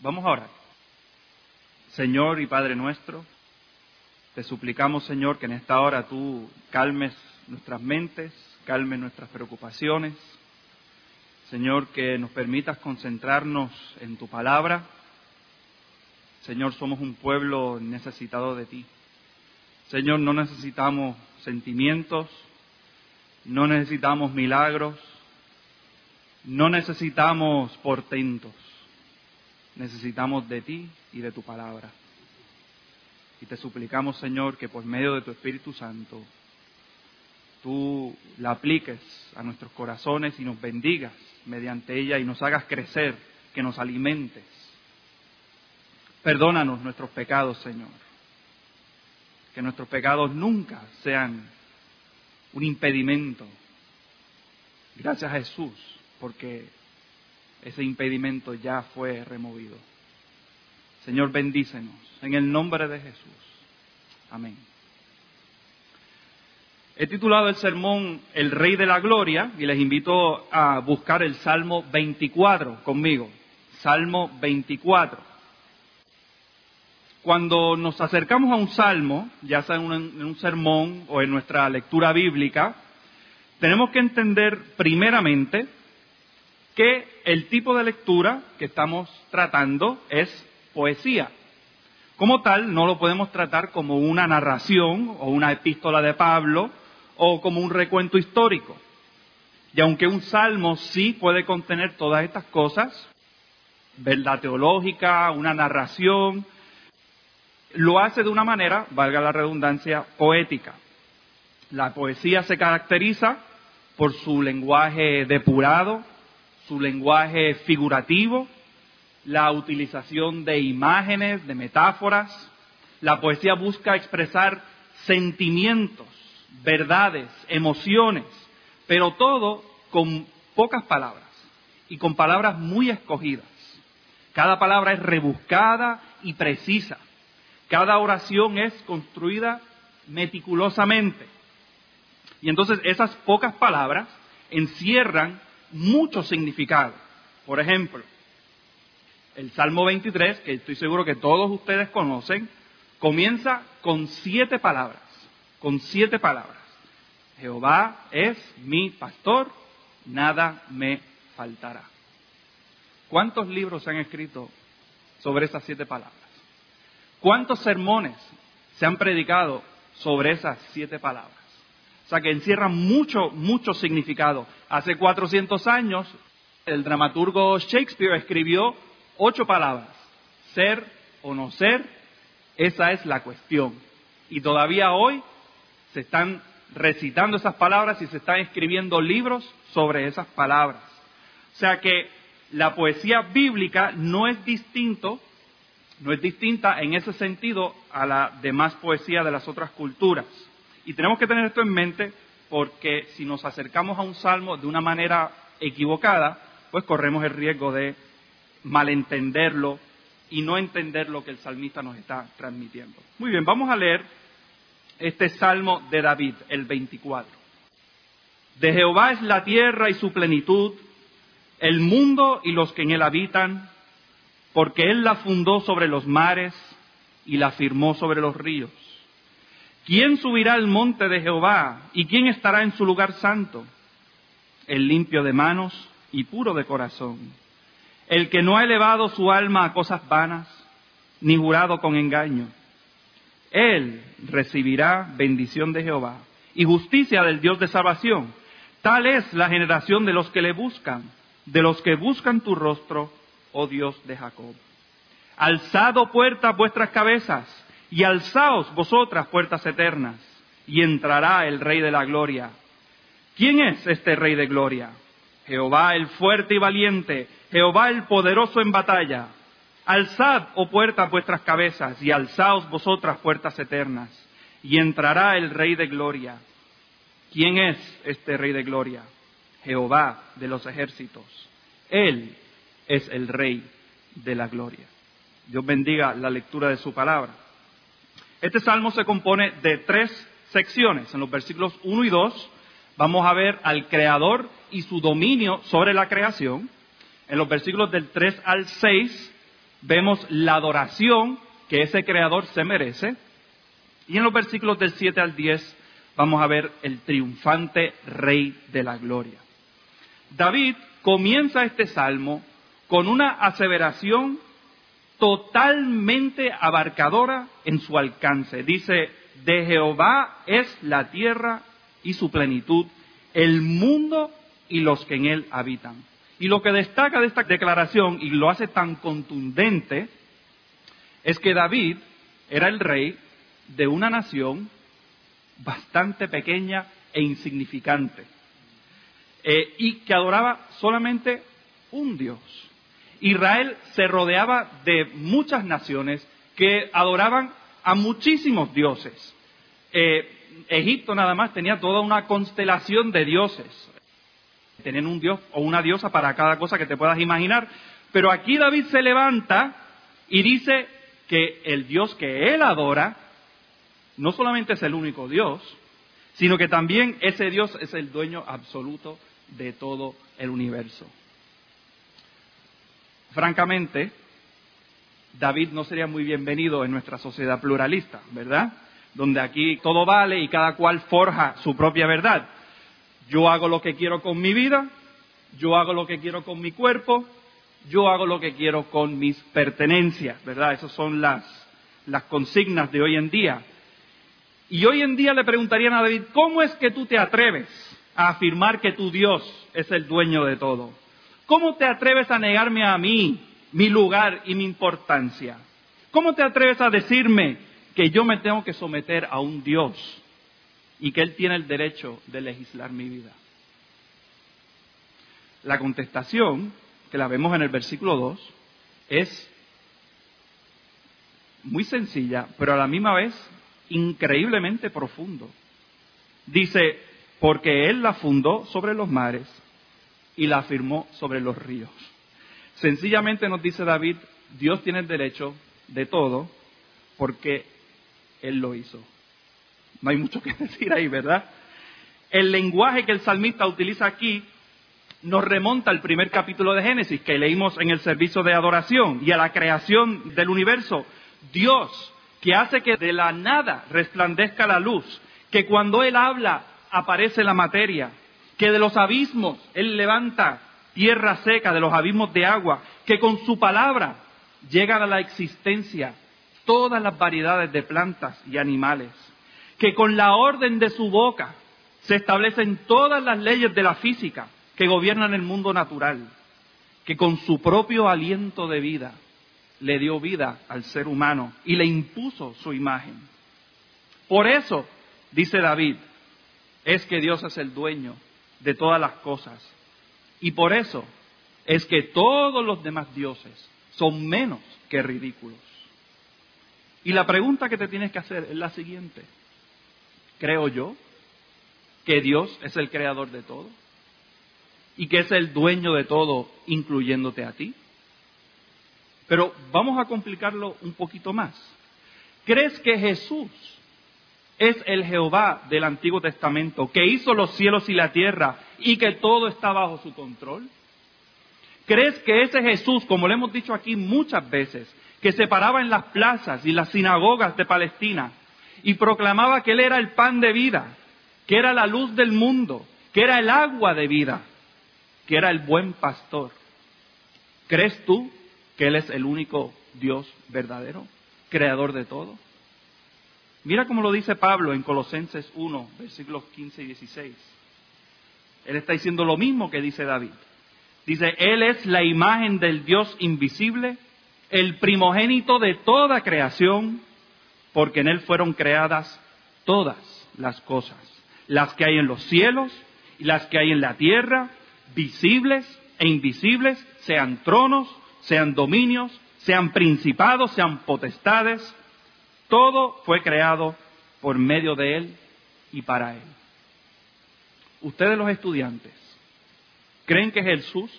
Vamos a orar. Señor y Padre nuestro, te suplicamos, Señor, que en esta hora tú calmes nuestras mentes, calmes nuestras preocupaciones. Señor, que nos permitas concentrarnos en tu palabra. Señor, somos un pueblo necesitado de ti. Señor, no necesitamos sentimientos, no necesitamos milagros, no necesitamos portentos necesitamos de ti y de tu palabra. Y te suplicamos, Señor, que por medio de tu Espíritu Santo tú la apliques a nuestros corazones y nos bendigas mediante ella y nos hagas crecer, que nos alimentes. Perdónanos nuestros pecados, Señor. Que nuestros pecados nunca sean un impedimento. Gracias a Jesús, porque ese impedimento ya fue removido. Señor, bendícenos en el nombre de Jesús. Amén. He titulado el sermón El Rey de la Gloria y les invito a buscar el Salmo 24 conmigo. Salmo 24. Cuando nos acercamos a un salmo, ya sea en un, sermón o en nuestra lectura bíblica, tenemos que entender primeramente que el tipo de lectura que estamos tratando es poesía. Como tal, no lo podemos tratar como una narración o una epístola de Pablo o como un recuento histórico. Y aunque un salmo sí puede contener todas estas cosas, verdad teológica, una narración, lo hace de una manera, valga la redundancia, poética. La poesía se caracteriza por su lenguaje depurado, su lenguaje figurativo, la utilización de imágenes, de metáforas. La poesía busca expresar sentimientos, verdades, emociones, pero todo con pocas palabras y con palabras muy escogidas. Cada palabra es rebuscada y precisa. Cada oración es construida meticulosamente. Y entonces esas pocas palabras encierran mucho significado. Por ejemplo, el Salmo 23, que estoy seguro que todos ustedes conocen, comienza con siete palabras, con siete palabras. Jehová es mi pastor, nada me faltará. ¿Cuántos libros se han escrito sobre esas siete palabras? ¿Cuántos sermones se han predicado sobre esas siete palabras? O sea que encierra mucho, mucho significado. Hace 400 años, el dramaturgo Shakespeare escribió ocho palabras. Ser o no ser, esa es la cuestión. Y todavía hoy se están recitando esas palabras y se están escribiendo libros sobre esas palabras. O sea que la poesía bíblica no es distinto, no es distinta en ese sentido a la demás poesía de las otras culturas. Y tenemos que tener esto en mente porque si nos acercamos a un salmo de una manera equivocada, pues corremos el riesgo de malentenderlo y no entender lo que el salmista nos está transmitiendo. Muy bien, vamos a leer este salmo de David, el 24. De Jehová es la tierra y su plenitud, el mundo y los que en él habitan, porque él la fundó sobre los mares y la firmó sobre los ríos. ¿Quién subirá al monte de Jehová y quién estará en su lugar santo? El limpio de manos y puro de corazón, el que no ha elevado su alma a cosas vanas, ni jurado con engaño. Él recibirá bendición de Jehová y justicia del Dios de salvación. Tal es la generación de los que le buscan, de los que buscan tu rostro, oh Dios de Jacob. Alzado puertas vuestras cabezas y alzaos vosotras puertas eternas, y entrará el Rey de la Gloria. ¿Quién es este Rey de Gloria? Jehová el fuerte y valiente, Jehová el poderoso en batalla. Alzad, oh puertas, vuestras cabezas, y alzaos vosotras puertas eternas, y entrará el Rey de Gloria. ¿Quién es este Rey de Gloria? Jehová de los ejércitos. Él es el Rey de la Gloria. Dios bendiga la lectura de su palabra. Este salmo se compone de tres secciones. En los versículos 1 y 2 vamos a ver al Creador y su dominio sobre la creación. En los versículos del 3 al 6 vemos la adoración que ese creador se merece. Y en los versículos del 7 al 10 vamos a ver el triunfante rey de la gloria. David comienza este salmo con una aseveración totalmente abarcadora en su alcance. Dice, de Jehová es la tierra y su plenitud, el mundo y los que en él habitan. Y lo que destaca de esta declaración y lo hace tan contundente es que David era el rey de una nación bastante pequeña e insignificante eh, y que adoraba solamente un Dios. Israel se rodeaba de muchas naciones que adoraban a muchísimos dioses. Eh, Egipto nada más tenía toda una constelación de dioses. Tenían un dios o una diosa para cada cosa que te puedas imaginar. Pero aquí David se levanta y dice que el Dios que él adora no solamente es el único Dios, sino que también ese Dios es el dueño absoluto de todo el universo. Francamente, David no sería muy bienvenido en nuestra sociedad pluralista, ¿verdad? Donde aquí todo vale y cada cual forja su propia verdad. Yo hago lo que quiero con mi vida, yo hago lo que quiero con mi cuerpo, yo hago lo que quiero con mis pertenencias, ¿verdad? Esas son las, las consignas de hoy en día. Y hoy en día le preguntarían a David, ¿cómo es que tú te atreves a afirmar que tu Dios es el dueño de todo? ¿Cómo te atreves a negarme a mí mi lugar y mi importancia? ¿Cómo te atreves a decirme que yo me tengo que someter a un Dios y que Él tiene el derecho de legislar mi vida? La contestación, que la vemos en el versículo 2, es muy sencilla, pero a la misma vez increíblemente profundo. Dice, porque Él la fundó sobre los mares y la afirmó sobre los ríos. Sencillamente nos dice David, Dios tiene el derecho de todo porque Él lo hizo. No hay mucho que decir ahí, ¿verdad? El lenguaje que el salmista utiliza aquí nos remonta al primer capítulo de Génesis que leímos en el servicio de adoración y a la creación del universo. Dios, que hace que de la nada resplandezca la luz, que cuando Él habla aparece la materia, que de los abismos Él levanta tierra seca, de los abismos de agua, que con su palabra llegan a la existencia todas las variedades de plantas y animales, que con la orden de su boca se establecen todas las leyes de la física que gobiernan el mundo natural, que con su propio aliento de vida le dio vida al ser humano y le impuso su imagen. Por eso, dice David, es que Dios es el dueño de todas las cosas. Y por eso es que todos los demás dioses son menos que ridículos. Y la pregunta que te tienes que hacer es la siguiente. ¿Creo yo que Dios es el creador de todo? ¿Y que es el dueño de todo, incluyéndote a ti? Pero vamos a complicarlo un poquito más. ¿Crees que Jesús es el Jehová del Antiguo Testamento, que hizo los cielos y la tierra y que todo está bajo su control? ¿Crees que ese Jesús, como le hemos dicho aquí muchas veces, que se paraba en las plazas y las sinagogas de Palestina y proclamaba que Él era el pan de vida, que era la luz del mundo, que era el agua de vida, que era el buen pastor? ¿Crees tú que Él es el único Dios verdadero, creador de todo? Mira cómo lo dice Pablo en Colosenses 1, versículos 15 y 16. Él está diciendo lo mismo que dice David. Dice, Él es la imagen del Dios invisible, el primogénito de toda creación, porque en Él fueron creadas todas las cosas, las que hay en los cielos y las que hay en la tierra, visibles e invisibles, sean tronos, sean dominios, sean principados, sean potestades, todo fue creado por medio de Él y para Él. Ustedes los estudiantes, ¿creen que Jesús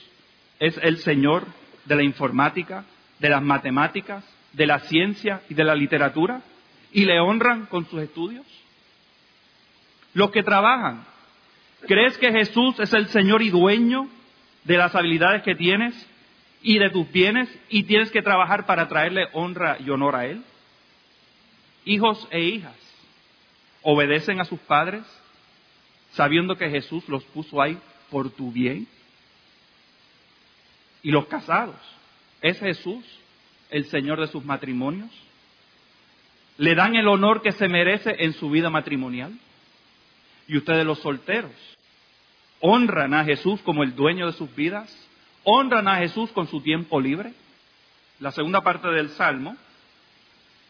es el Señor de la informática, de las matemáticas, de la ciencia y de la literatura? ¿Y le honran con sus estudios? Los que trabajan, ¿crees que Jesús es el Señor y dueño de las habilidades que tienes y de tus bienes y tienes que trabajar para traerle honra y honor a Él? Hijos e hijas, ¿obedecen a sus padres sabiendo que Jesús los puso ahí por tu bien? ¿Y los casados? ¿Es Jesús el Señor de sus matrimonios? ¿Le dan el honor que se merece en su vida matrimonial? ¿Y ustedes los solteros? ¿Honran a Jesús como el dueño de sus vidas? ¿Honran a Jesús con su tiempo libre? La segunda parte del Salmo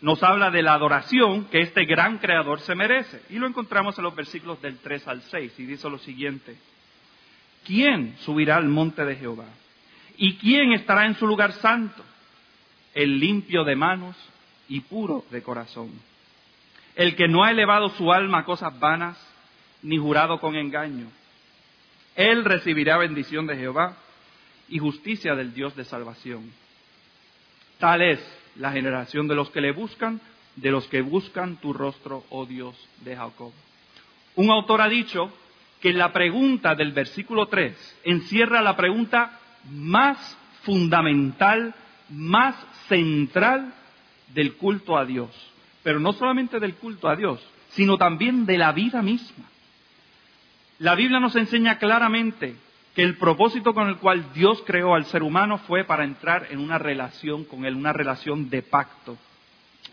nos habla de la adoración que este gran creador se merece. Y lo encontramos en los versículos del 3 al 6 y dice lo siguiente. ¿Quién subirá al monte de Jehová? ¿Y quién estará en su lugar santo? El limpio de manos y puro de corazón. El que no ha elevado su alma a cosas vanas, ni jurado con engaño. Él recibirá bendición de Jehová y justicia del Dios de salvación. Tal es la generación de los que le buscan, de los que buscan tu rostro, oh Dios de Jacob. Un autor ha dicho que la pregunta del versículo 3 encierra la pregunta más fundamental, más central del culto a Dios. Pero no solamente del culto a Dios, sino también de la vida misma. La Biblia nos enseña claramente que el propósito con el cual Dios creó al ser humano fue para entrar en una relación con Él, una relación de pacto,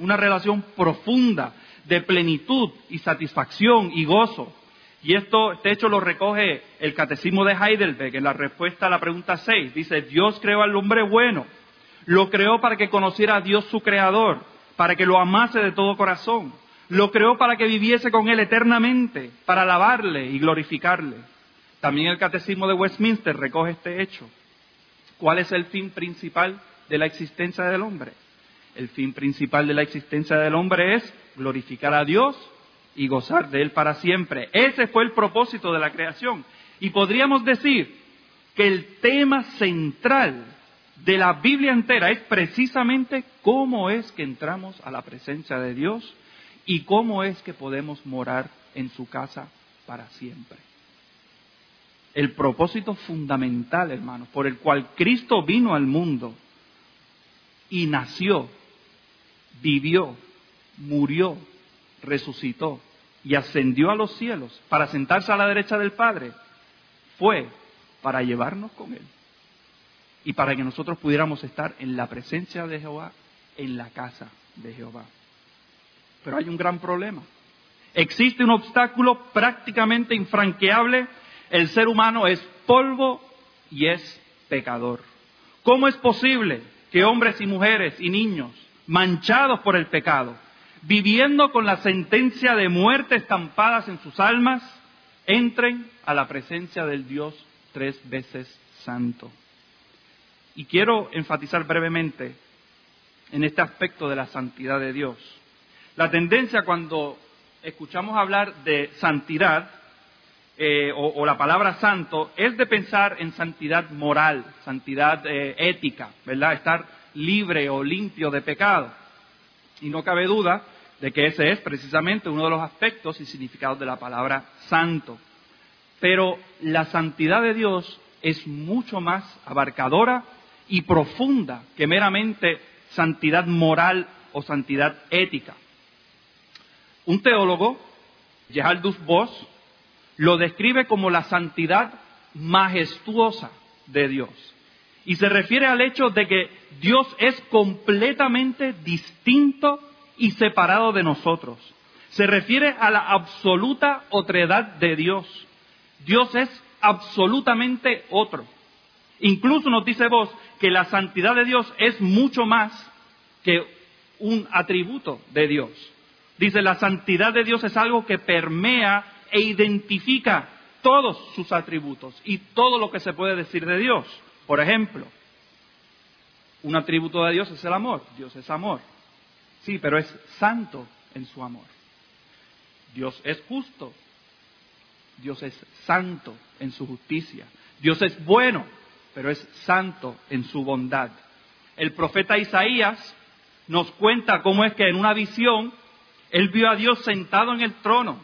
una relación profunda de plenitud y satisfacción y gozo. Y esto, este hecho lo recoge el Catecismo de Heidelberg en la respuesta a la pregunta 6. Dice, Dios creó al hombre bueno lo creó para que conociera a Dios su creador, para que lo amase de todo corazón. Lo creó para que viviese con Él eternamente, para alabarle y glorificarle. También el Catecismo de Westminster recoge este hecho. ¿Cuál es el fin principal de la existencia del hombre? El fin principal de la existencia del hombre es glorificar a Dios y gozar de Él para siempre. Ese fue el propósito de la creación. Y podríamos decir que el tema central de la Biblia entera es precisamente cómo es que entramos a la presencia de Dios y cómo es que podemos morar en su casa para siempre. El propósito fundamental, hermanos, por el cual Cristo vino al mundo y nació, vivió, murió, resucitó y ascendió a los cielos para sentarse a la derecha del Padre, fue para llevarnos con Él y para que nosotros pudiéramos estar en la presencia de Jehová, en la casa de Jehová. Pero hay un gran problema. Existe un obstáculo prácticamente infranqueable. El ser humano es polvo y es pecador. ¿Cómo es posible que hombres y mujeres y niños manchados por el pecado, viviendo con la sentencia de muerte estampadas en sus almas, entren a la presencia del Dios tres veces santo? Y quiero enfatizar brevemente en este aspecto de la santidad de Dios. La tendencia cuando escuchamos hablar de santidad eh, o, la palabra santo es de pensar en santidad moral, santidad eh, ética, ¿verdad? Estar libre o limpio de pecado. Y no cabe duda de que ese es precisamente uno de los aspectos y significados de la palabra santo. Pero la santidad de Dios es mucho más abarcadora y profunda que meramente santidad moral o santidad ética. Un teólogo, Geraldus Voss, lo describe como la santidad majestuosa de Dios. Y se refiere al hecho de que Dios es completamente distinto y separado de nosotros. Se refiere a la absoluta otredad de Dios. Dios es absolutamente otro. Incluso nos dice vos que la santidad de Dios es mucho más que un atributo de Dios. Dice, la santidad de Dios es algo que permea e identifica todos sus atributos y todo lo que se puede decir de Dios. Por ejemplo, un atributo de Dios es el amor. Dios es amor. Sí, pero es santo en su amor. Dios es justo. Dios es santo en su justicia. Dios es bueno pero es santo en su bondad. El profeta Isaías nos cuenta cómo es que en una visión él vio a Dios sentado en el trono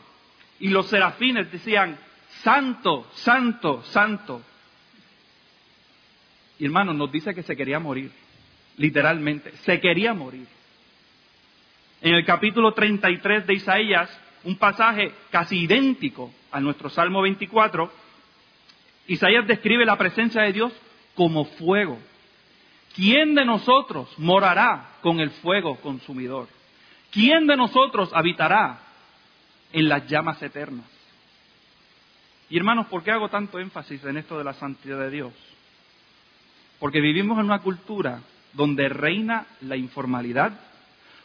y los serafines decían, santo, santo, santo. Y hermanos, nos dice que se quería morir, literalmente, se quería morir. En el capítulo 33 de Isaías, un pasaje casi idéntico a nuestro Salmo 24, Isaías describe la presencia de Dios como fuego. ¿Quién de nosotros morará con el fuego consumidor? ¿Quién de nosotros habitará en las llamas eternas? Y hermanos, ¿por qué hago tanto énfasis en esto de la santidad de Dios? Porque vivimos en una cultura donde reina la informalidad,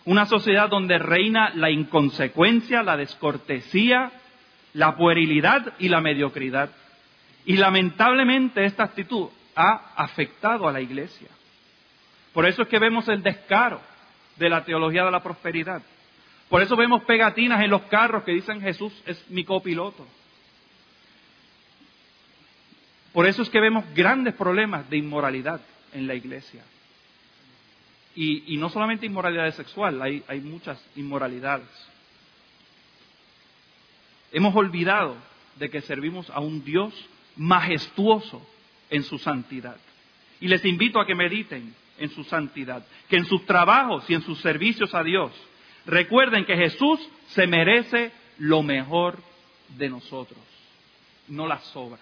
una sociedad donde reina la inconsecuencia, la descortesía, la puerilidad y la mediocridad. Y lamentablemente esta actitud ha afectado a la iglesia. Por eso es que vemos el descaro de la teología de la prosperidad. Por eso vemos pegatinas en los carros que dicen Jesús es mi copiloto. Por eso es que vemos grandes problemas de inmoralidad en la iglesia. Y, no solamente inmoralidad sexual, hay, muchas inmoralidades. Hemos olvidado de que servimos a un Dios majestuoso en su santidad. Y les invito a que mediten en su santidad, que en sus trabajos y en sus servicios a Dios recuerden que Jesús se merece lo mejor de nosotros, no las obras.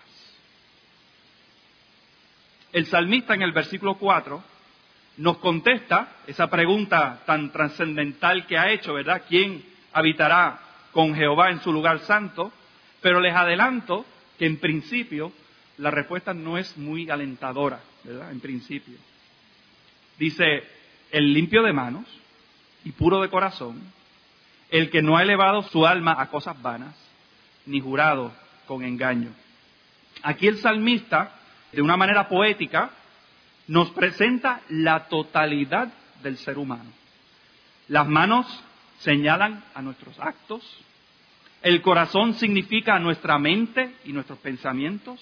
El salmista en el versículo 4 nos contesta esa pregunta tan trascendental que ha hecho, ¿verdad? ¿Quién habitará con Jehová en su lugar santo? Pero les adelanto que en principio la respuesta no es muy alentadora, ¿verdad? En principio. Dice, el limpio de manos y puro de corazón, el que no ha elevado su alma a cosas vanas, ni jurado con engaño. Aquí el salmista, de una manera poética, nos presenta la totalidad del ser humano. Las manos señalan a nuestros actos, el corazón significa nuestra mente y nuestros pensamientos,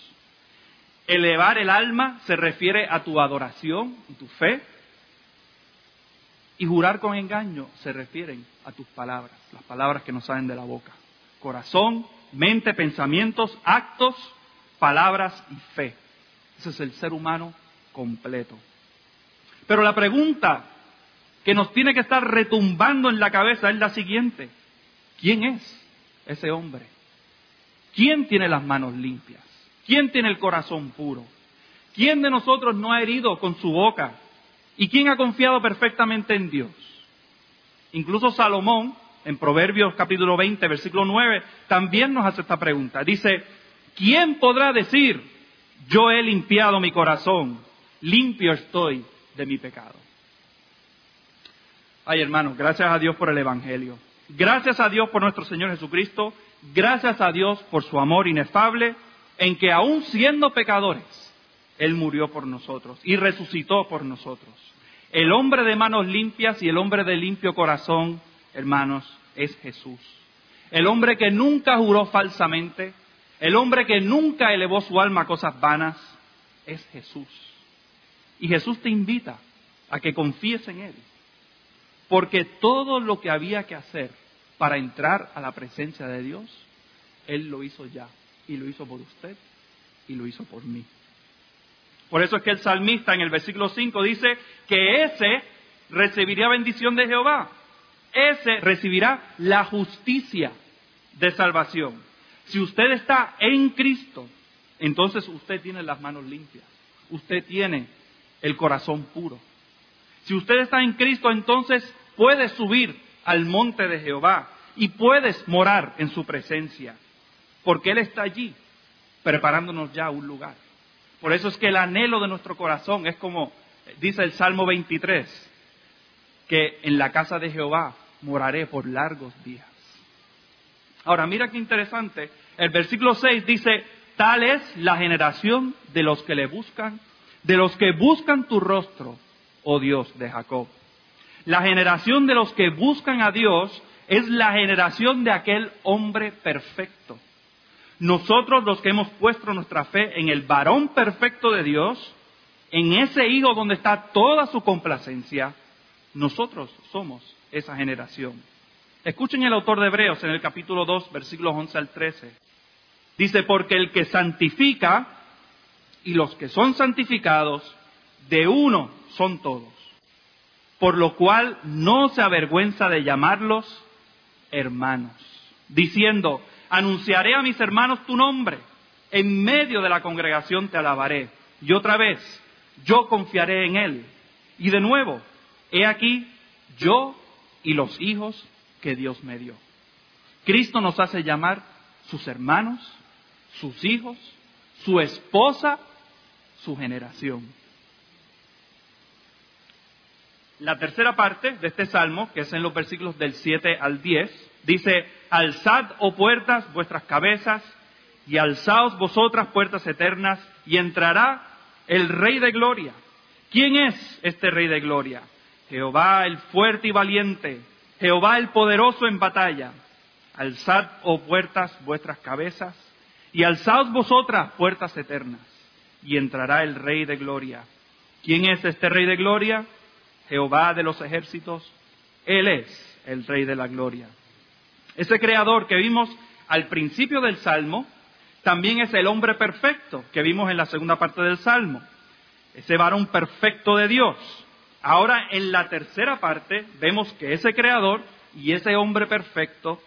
elevar el alma se refiere a tu adoración y tu fe, y jurar con engaño se refieren a tus palabras, las palabras que nos salen de la boca. Corazón, mente, pensamientos, actos, palabras y fe. Ese es el ser humano completo. Pero la pregunta que nos tiene que estar retumbando en la cabeza es la siguiente. ¿Quién es ese hombre? ¿Quién tiene las manos limpias? ¿Quién tiene el corazón puro? ¿Quién de nosotros no ha herido con su boca ¿Y quién ha confiado perfectamente en Dios? Incluso Salomón, en Proverbios capítulo 20, versículo 9, también nos hace esta pregunta. Dice, ¿quién podrá decir, yo he limpiado mi corazón, limpio estoy de mi pecado? Ay hermanos, gracias a Dios por el Evangelio. Gracias a Dios por nuestro Señor Jesucristo. Gracias a Dios por su amor inefable, en que aún siendo pecadores, él murió por nosotros y resucitó por nosotros. El hombre de manos limpias y el hombre de limpio corazón, hermanos, es Jesús. El hombre que nunca juró falsamente, el hombre que nunca elevó su alma a cosas vanas, es Jesús. Y Jesús te invita a que confíes en Él. Porque todo lo que había que hacer para entrar a la presencia de Dios, Él lo hizo ya. Y lo hizo por usted y lo hizo por mí. Por eso es que el salmista en el versículo 5 dice que ese recibiría bendición de Jehová. Ese recibirá la justicia de salvación. Si usted está en Cristo, entonces usted tiene las manos limpias. Usted tiene el corazón puro. Si usted está en Cristo, entonces puede subir al monte de Jehová y puedes morar en su presencia, porque Él está allí preparándonos ya un lugar. Por eso es que el anhelo de nuestro corazón es como dice el Salmo 23, que en la casa de Jehová moraré por largos días. Ahora, mira qué interesante. El versículo 6 dice, tal es la generación de los que le buscan, de los que buscan tu rostro, oh Dios de Jacob. La generación de los que buscan a Dios es la generación de aquel hombre perfecto nosotros los que hemos puesto nuestra fe en el varón perfecto de Dios, en ese Hijo donde está toda su complacencia, nosotros somos esa generación. Escuchen el autor de Hebreos en el capítulo 2, versículos 11 al 13. Dice, porque el que santifica y los que son santificados de uno son todos, por lo cual no se avergüenza de llamarlos hermanos, diciendo, anunciaré a mis hermanos tu nombre, en medio de la congregación te alabaré, y otra vez, yo confiaré en él. Y de nuevo, he aquí, yo y los hijos que Dios me dio. Cristo nos hace llamar sus hermanos, sus hijos, su esposa, su generación. La tercera parte de este salmo, que es en los versículos del 7 al 10, dice, alzad, oh puertas, vuestras cabezas, y alzaos vosotras puertas eternas, y entrará el Rey de Gloria. ¿Quién es este Rey de Gloria? Jehová el fuerte y valiente, Jehová el poderoso en batalla. Alzad, oh puertas, vuestras cabezas, y alzaos vosotras puertas eternas, y entrará el Rey de Gloria. ¿Quién es este Rey de Gloria? Jehová de los ejércitos. Él es el Rey de la Gloria. Ese creador que vimos al principio del Salmo, también es el hombre perfecto que vimos en la segunda parte del Salmo. Ese varón perfecto de Dios. Ahora en la tercera parte vemos que ese creador y ese hombre perfecto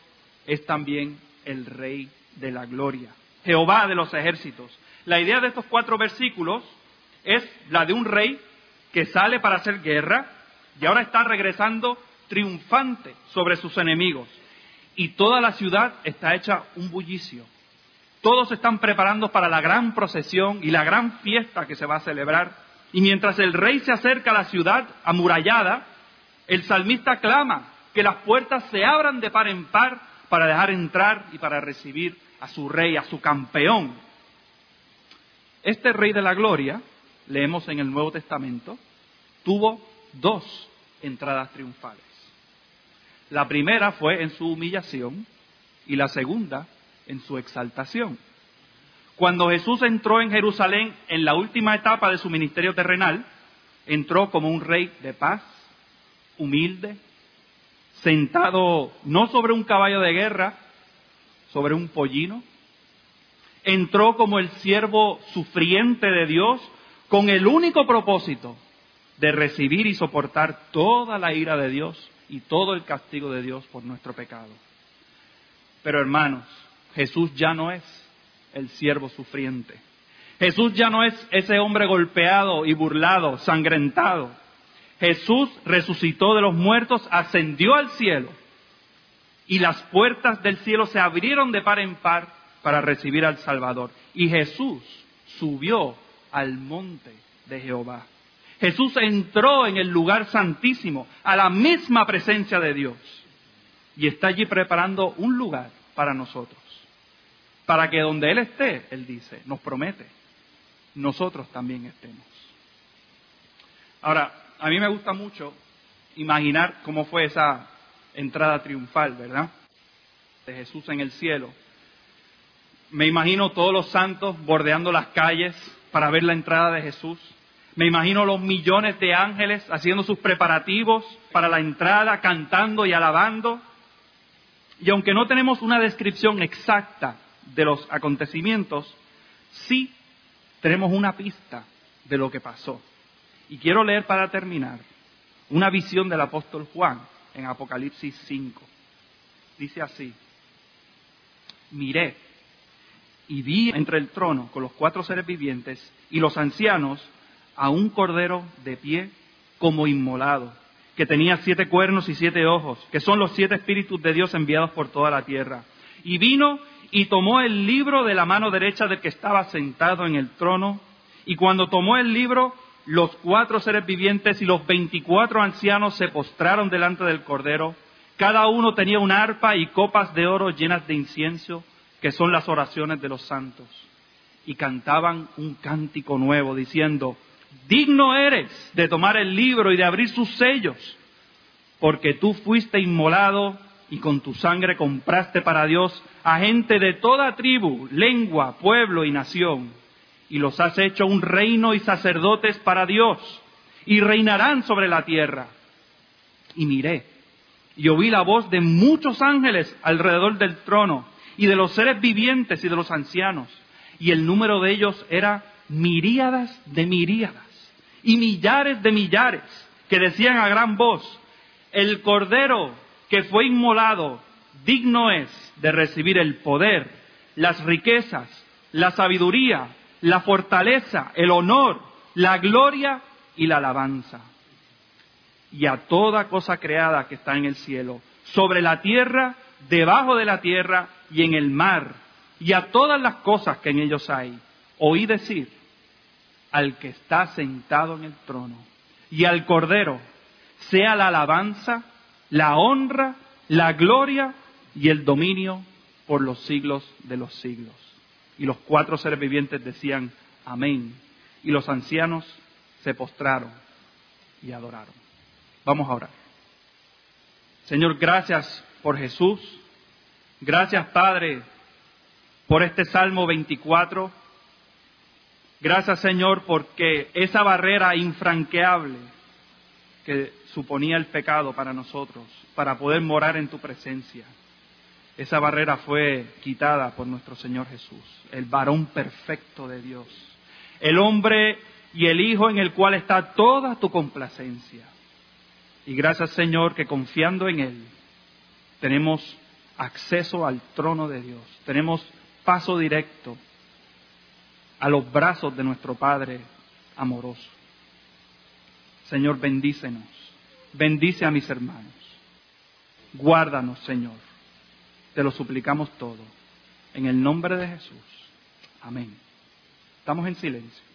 es también el rey de la gloria. Jehová de los ejércitos. La idea de estos cuatro versículos es la de un rey que sale para hacer guerra y ahora está regresando triunfante sobre sus enemigos y toda la ciudad está hecha un bullicio. Todos están preparando para la gran procesión y la gran fiesta que se va a celebrar. Y mientras el rey se acerca a la ciudad amurallada, el salmista clama que las puertas se abran de par en par para dejar entrar y para recibir a su rey, a su campeón. Este rey de la gloria, leemos en el Nuevo Testamento, tuvo dos entradas triunfales. La primera fue en su humillación y la segunda en su exaltación. Cuando Jesús entró en Jerusalén en la última etapa de su ministerio terrenal, entró como un rey de paz, humilde, sentado no sobre un caballo de guerra, sobre un pollino. Entró como el siervo sufriente de Dios con el único propósito de recibir y soportar toda la ira de Dios y todo el castigo de Dios por nuestro pecado. Pero hermanos, Jesús ya no es el siervo sufriente. Jesús ya no es ese hombre golpeado y burlado, sangrentado. Jesús resucitó de los muertos, ascendió al cielo y las puertas del cielo se abrieron de par en par para recibir al Salvador. Y Jesús subió al monte de Jehová. Jesús entró en el lugar santísimo, a la misma presencia de Dios, y está allí preparando un lugar para nosotros, para que donde Él esté, Él dice, nos promete, nosotros también estemos. Ahora, a mí me gusta mucho imaginar cómo fue esa entrada triunfal, ¿verdad? De Jesús en el cielo. Me imagino todos los santos bordeando las calles para ver la entrada de Jesús me imagino los millones de ángeles haciendo sus preparativos para la entrada, cantando y alabando. Y aunque no tenemos una descripción exacta de los acontecimientos, sí tenemos una pista de lo que pasó. Y quiero leer para terminar una visión del apóstol Juan en Apocalipsis 5. Dice así, miré y vi entre el trono con los cuatro seres vivientes y los ancianos a un cordero de pie como inmolado, que tenía siete cuernos y siete ojos, que son los siete espíritus de Dios enviados por toda la tierra. Y vino y tomó el libro de la mano derecha del que estaba sentado en el trono, y cuando tomó el libro, los cuatro seres vivientes y los veinticuatro ancianos se postraron delante del cordero. Cada uno tenía una arpa y copas de oro llenas de incienso, que son las oraciones de los santos. Y cantaban un cántico nuevo, diciendo, digno eres de tomar el libro y de abrir sus sellos, porque tú fuiste inmolado y con tu sangre compraste para Dios a gente de toda tribu, lengua, pueblo y nación, y los has hecho un reino y sacerdotes para Dios, y reinarán sobre la tierra. Y miré, y oí la voz de muchos ángeles alrededor del trono, y de los seres vivientes y de los ancianos, y el número de ellos era miríadas de miríadas y millares de millares que decían a gran voz, el Cordero que fue inmolado, digno es de recibir el poder, las riquezas, la sabiduría, la fortaleza, el honor, la gloria y la alabanza. Y a toda cosa creada que está en el cielo, sobre la tierra, debajo de la tierra y en el mar, y a todas las cosas que en ellos hay, oí decir al que está sentado en el trono y al Cordero, sea la alabanza, la honra, la gloria y el dominio por los siglos de los siglos. Y los cuatro seres vivientes decían, amén. Y los ancianos se postraron y adoraron. Vamos a orar. Señor, gracias por Jesús. Gracias, Padre, por este Salmo 24. Gracias, Señor, porque esa barrera infranqueable que suponía el pecado para nosotros, para poder morar en tu presencia, esa barrera fue quitada por nuestro Señor Jesús, el varón perfecto de Dios, el hombre y el Hijo en el cual está toda tu complacencia. Y gracias Señor que confiando en Él tenemos acceso al trono de Dios, tenemos paso directo a los brazos de nuestro Padre amoroso. Señor, bendícenos, bendice a mis hermanos, guárdanos, Señor, te lo suplicamos todo, en el nombre de Jesús. Amén. Estamos en silencio.